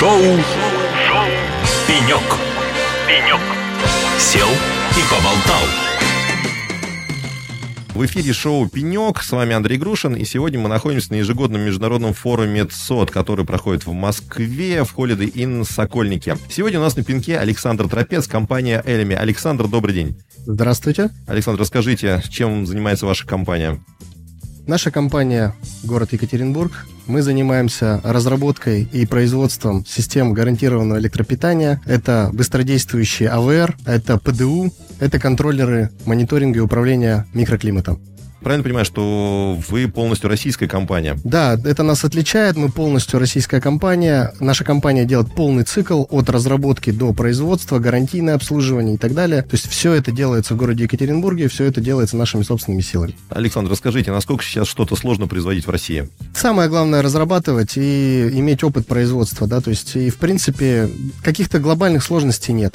Шоу, Шоу. «Пенек». «Пенек». Сел и поболтал. В эфире шоу «Пенек». С вами Андрей Грушин. И сегодня мы находимся на ежегодном международном форуме ЦОД, который проходит в Москве в Holiday Inn Сокольнике. Сегодня у нас на пенке Александр Тропец, компания Элеми. Александр, добрый день. Здравствуйте. Александр, расскажите, чем занимается ваша компания? Наша компания город Екатеринбург. Мы занимаемся разработкой и производством систем гарантированного электропитания. Это быстродействующие АВР, это ПДУ, это контроллеры мониторинга и управления микроклиматом. Правильно понимаю, что вы полностью российская компания? Да, это нас отличает. Мы полностью российская компания. Наша компания делает полный цикл от разработки до производства, гарантийное обслуживание и так далее. То есть все это делается в городе Екатеринбурге, все это делается нашими собственными силами. Александр, расскажите, насколько сейчас что-то сложно производить в России? Самое главное разрабатывать и иметь опыт производства, да, то есть и в принципе каких-то глобальных сложностей нет.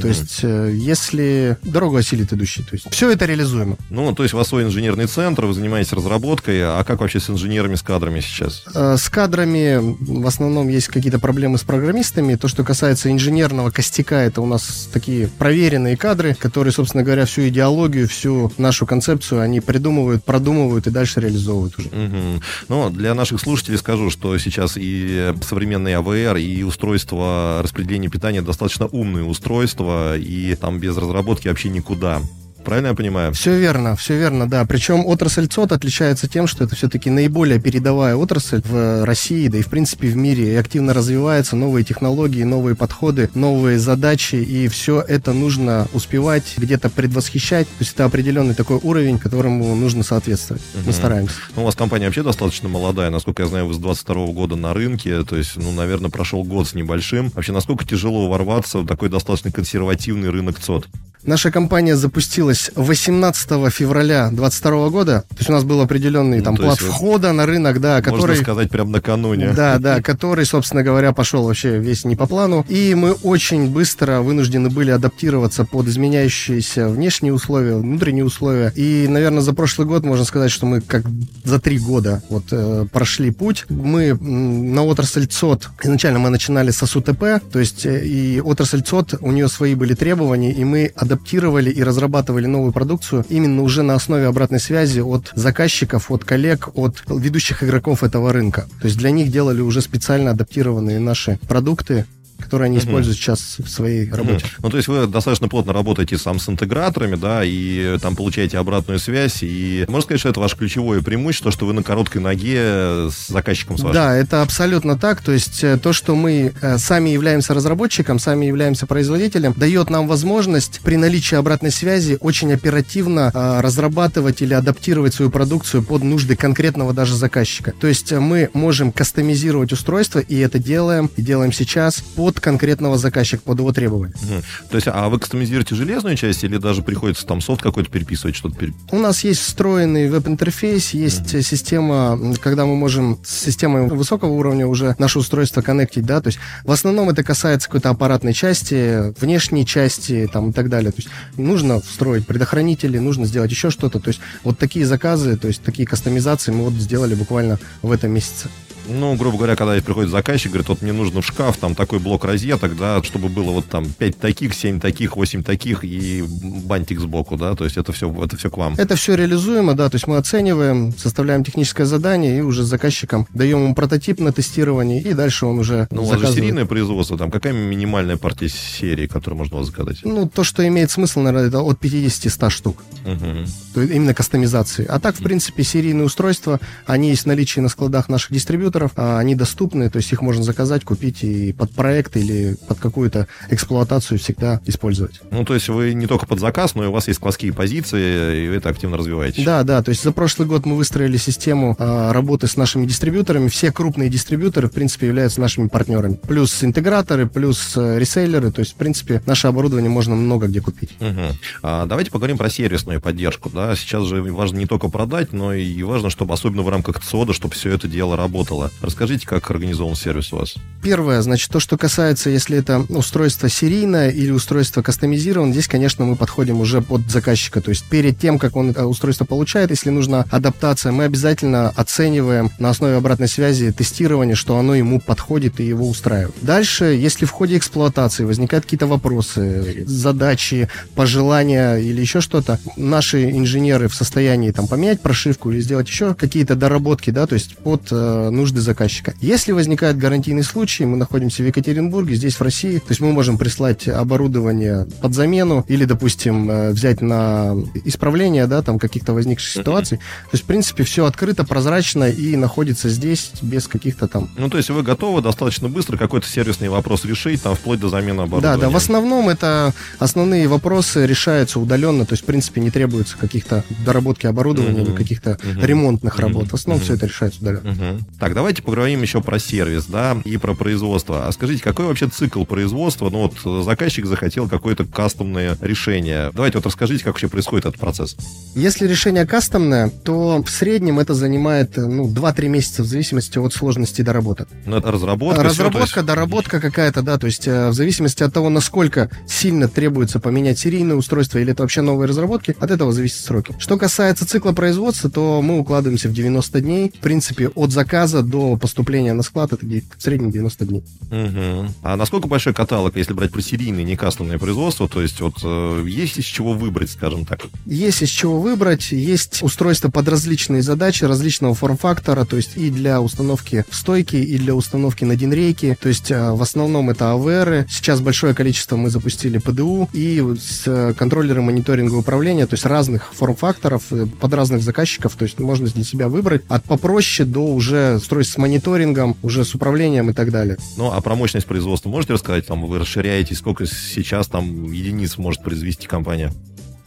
То есть, э, если дорогу осилит идущий, то есть все это реализуемо. Ну, то есть у вас свой инженерный центр, вы занимаетесь разработкой, а как вообще с инженерами, с кадрами сейчас? Э, с кадрами в основном есть какие-то проблемы с программистами. То, что касается инженерного костяка, это у нас такие проверенные кадры, которые, собственно говоря, всю идеологию, всю нашу концепцию они придумывают, продумывают и дальше реализовывают уже. Угу. Ну, для наших слушателей скажу, что сейчас и современные АВР, и устройства распределения питания достаточно умные устройства, и там без разработки вообще никуда. Правильно я понимаю? Все верно, все верно, да. Причем отрасль ЦОТ отличается тем, что это все-таки наиболее передовая отрасль в России, да и в принципе в мире. И активно развиваются новые технологии, новые подходы, новые задачи, и все это нужно успевать, где-то предвосхищать. То есть это определенный такой уровень, которому нужно соответствовать. Угу. Мы стараемся. Ну, у вас компания вообще достаточно молодая. Насколько я знаю, вы с 22 года на рынке, то есть, ну, наверное, прошел год с небольшим. Вообще, насколько тяжело ворваться в такой достаточно консервативный рынок ЦОД? Наша компания запустилась 18 февраля 2022 года. То есть у нас был определенный ну, там плат входа на рынок, да, который... Можно сказать, прям накануне. Да, да, который, собственно говоря, пошел вообще весь не по плану. И мы очень быстро вынуждены были адаптироваться под изменяющиеся внешние условия, внутренние условия. И, наверное, за прошлый год можно сказать, что мы как за три года вот э, прошли путь. Мы на отрасль ЦОД, изначально мы начинали с АСУТП, то есть э, и отрасль ЦОД, у нее свои были требования, и мы адаптировали и разрабатывали новую продукцию именно уже на основе обратной связи от заказчиков, от коллег, от ведущих игроков этого рынка. То есть для них делали уже специально адаптированные наши продукты, которые они используют сейчас в своей работе. Ну, то есть вы достаточно плотно работаете сам с интеграторами, да, и там получаете обратную связь, и можно сказать, что это ваше ключевое преимущество, что вы на короткой ноге с заказчиком с вашим. Да, это абсолютно так, то есть э, то, что мы э, сами являемся разработчиком, сами являемся производителем, дает нам возможность при наличии обратной связи очень оперативно э, разрабатывать или адаптировать свою продукцию под нужды конкретного даже заказчика. То есть мы можем кастомизировать устройство, и это делаем, и делаем сейчас под под конкретного заказчика, под его требования. Угу. То есть, а вы кастомизируете железную часть или даже приходится там софт какой-то переписывать, что-то переп... У нас есть встроенный веб-интерфейс, есть угу. система, когда мы можем с системой высокого уровня уже наше устройство коннектить, да, то есть в основном это касается какой-то аппаратной части, внешней части, там и так далее. То есть нужно встроить предохранители, нужно сделать еще что-то. То есть вот такие заказы, то есть такие кастомизации мы вот сделали буквально в этом месяце. Ну, грубо говоря, когда приходит заказчик, говорит, вот мне нужно в шкаф там такой блок розеток, да, чтобы было вот там 5 таких, 7 таких, 8 таких и бантик сбоку, да, то есть это все, это все к вам. Это все реализуемо, да, то есть мы оцениваем, составляем техническое задание и уже с заказчиком даем ему прототип на тестирование, и дальше он уже Ну, у вас же серийное производство, там какая минимальная партия серии, которую можно у вас заказать? Ну, то, что имеет смысл, наверное, это от 50-100 штук. Угу. То есть именно кастомизации. А так, в принципе, серийные устройства, они есть в наличии на складах наших дистрибьюторов, компьютеров, а они доступны, то есть их можно заказать, купить и под проект или под какую-то эксплуатацию всегда использовать. Ну, то есть вы не только под заказ, но и у вас есть складские позиции, и вы это активно развиваете. Да, да, то есть за прошлый год мы выстроили систему а, работы с нашими дистрибьюторами. Все крупные дистрибьюторы, в принципе, являются нашими партнерами. Плюс интеграторы, плюс э, ресейлеры, то есть, в принципе, наше оборудование можно много где купить. Угу. А, давайте поговорим про сервисную поддержку. Да? Сейчас же важно не только продать, но и важно, чтобы, особенно в рамках ЦОДа, чтобы все это дело работало. Расскажите, как организован сервис у вас? Первое, значит, то, что касается, если это устройство серийное или устройство кастомизированное, здесь, конечно, мы подходим уже под заказчика. То есть перед тем, как он устройство получает, если нужна адаптация, мы обязательно оцениваем на основе обратной связи тестирования, что оно ему подходит и его устраивает. Дальше, если в ходе эксплуатации возникают какие-то вопросы, задачи, пожелания или еще что-то, наши инженеры в состоянии там поменять прошивку или сделать еще какие-то доработки, да, то есть под э, нужды заказчика. Если возникает гарантийный случай, мы находимся в Екатеринбурге, здесь в России, то есть мы можем прислать оборудование под замену или, допустим, э, взять на исправление, да, там каких-то возникших ситуаций. То есть, в принципе, все открыто, прозрачно и находится здесь без каких-то там... Ну, то есть вы готовы достаточно быстро какой-то сервисный вопрос решить, там, вплоть до замены оборудования? Да, да, в основном это основные вопросы решаются удаленно, то есть, в принципе, не требуется каких-то доработки оборудования или каких-то ремонтных работ. В основном все это решается удаленно. Мгм. Так, давайте поговорим еще про сервис, да, и про производство. А скажите, какой вообще цикл производства? Ну, вот э, заказчик захотел какое-то кастомное решение. Давайте вот расскажите, как вообще происходит этот процесс. Если решение кастомное, то в среднем это занимает э, ну, 2-3 месяца в зависимости от сложности доработок. Ну, это разработка. Разработка, есть- доработка какая-то, да, то есть э, в зависимости от того, насколько сильно требуется поменять серийное устройство или это вообще новые разработки, от этого зависят сроки. Что касается цикла производства, то мы укладываемся в 90 дней. В принципе, от заказа до поступления на склад это в среднем 90 дней. Мгм. А насколько большой каталог, если брать про серийное, не кастомное производство? То есть вот э, есть из чего выбрать, скажем так? Есть из чего выбрать, есть устройства под различные задачи, различного форм-фактора, то есть и для установки в стойки, и для установки на динрейки, то есть э, в основном это АВР, сейчас большое количество мы запустили ПДУ и с э, контроллеры мониторинга управления, то есть разных форм-факторов под разных заказчиков, то есть можно для себя выбрать от попроще до уже устройств с мониторингом, уже с управлением и так далее. Ну, а про мощность производства можете рассказать? Там вы расширяетесь, сколько сейчас там единиц может произвести компания?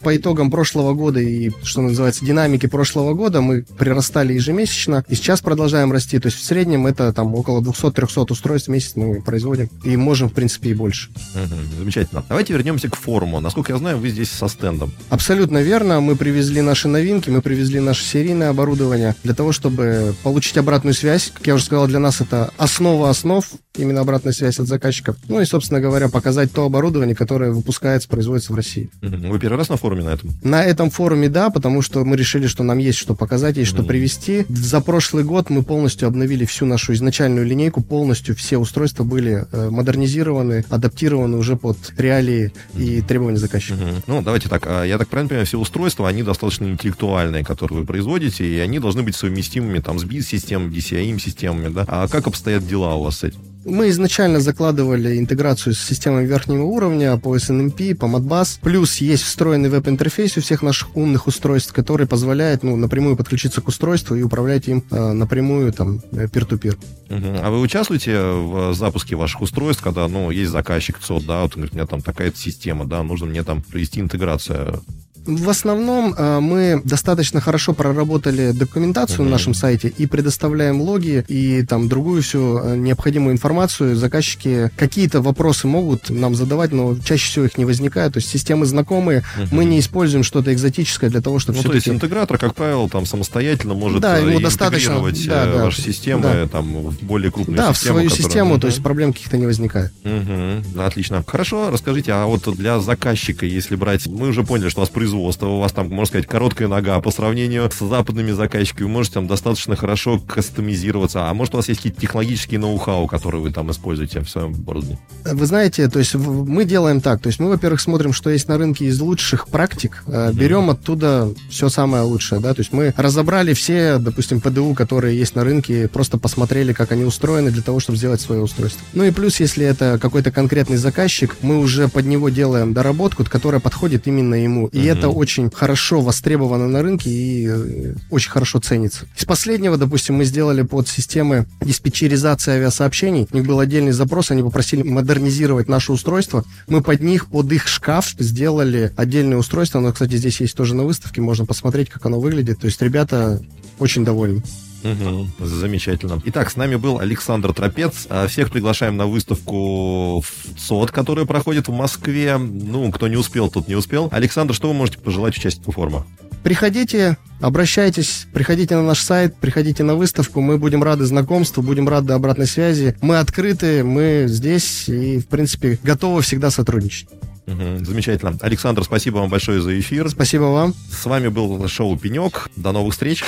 По итогам прошлого года и, что называется, динамики прошлого года мы прирастали ежемесячно, и сейчас продолжаем расти. То есть в среднем это там около 200-300 устройств в месяц мы производим, и можем, в принципе, и больше. Мгм, Замечательно. Давайте вернемся к форуму. Насколько я знаю, вы здесь со стендом. Абсолютно верно. Мы привезли наши новинки, мы привезли наше серийное оборудование для того, чтобы получить обратную связь. Как я уже сказал, для нас это основа основ, именно обратная связь от заказчиков. Ну и, собственно говоря, показать то оборудование, которое выпускается, производится в России. Мгм. Вы первый раз на форуме на этом? На этом форуме, да, потому что мы решили, что нам есть что показать, есть что Мгм. привести. За прошлый год мы полностью обновили всю нашу изначальную линейку, полностью все устройства были э, модернизированы, адаптированы уже под реалии и требования заказчика. Мгм. Ну, давайте так. а, Я так правильно понимаю, все устройства, они достаточно интеллектуальные, которые вы производите, и они должны быть совместимыми там с BIS-системами, DCIM-системами, да? А как обстоят дела у вас с этим? Мы изначально закладывали интеграцию с системой верхнего уровня по SNMP, по Modbus. Плюс есть встроенный веб-интерфейс у всех наших умных устройств, который позволяет ну, напрямую подключиться к устройству и управлять им э, напрямую там э, peer-to-peer. А вы участвуете в запуске ваших устройств, когда, ну, есть заказчик ЦОД, да, вот у меня там такая-то система, да, нужно мне там провести интеграцию. В основном э, мы достаточно хорошо проработали документацию на нашем сайте и предоставляем логи и там другую всю э, необходимую информацию. Заказчики какие-то вопросы могут нам задавать, но чаще всего их не возникает. То есть системы знакомые, мы не используем что-то экзотическое для того, чтобы Ну, то есть интегратор, как правило, там самостоятельно может Да, э, ему достаточно, да, да, ваши системы да. там в более крупную Да, в систему. свою которая- систему, то есть проблем каких-то не возникает. Мгм. Отлично. Хорошо, расскажите, а вот для заказчика, если брать, мы уже поняли, что у вас производство, у вас там, можно сказать, короткая нога. По сравнению с западными заказчиками, вы можете там достаточно хорошо кастомизироваться, а может у вас есть какие-то технологические ноу-хау, которые вы там используете в своем оборудовании? Вы знаете, то есть мы делаем так, то есть мы, во-первых, смотрим, что есть на рынке из лучших практик, э, берем оттуда все самое лучшее, да, то есть мы разобрали все, допустим, ПДУ, которые есть на рынке, просто посмотрели, как они устроены для того, чтобы сделать свое устройство. Ну и плюс, если это какой-то конкретный заказчик, мы уже под него делаем доработку, которая подходит именно ему, и Мгм. это очень хорошо востребовано на рынке и э, очень хорошо ценится. Из последнего, допустим, мы сделали под системы диспетчеризации авиасообщений. У них был отдельный запрос, они попросили модернизировать наше устройство. Мы под них, под их шкаф сделали отдельное устройство. Оно, кстати, здесь есть тоже на выставке, можно посмотреть, как оно выглядит. То есть ребята очень довольны. Мгм. Замечательно. Итак, с нами был Александр Тропец. А Всех приглашаем на выставку в ЦОД, которая проходит в Москве. Ну, кто не успел, тот не успел. Александр, что вы можете пожелать участнику форума? приходите, обращайтесь, приходите на наш сайт, приходите на выставку, мы будем рады знакомству, будем рады обратной связи. Мы открыты, мы здесь и, в принципе, готовы всегда сотрудничать. Угу, замечательно. Александр, спасибо вам большое за эфир. Спасибо вам. С вами был шоу «Пенек». До новых встреч.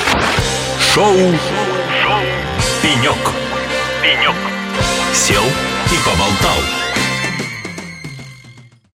Шоу, «Пенек». «Пенек». Сел и поболтал.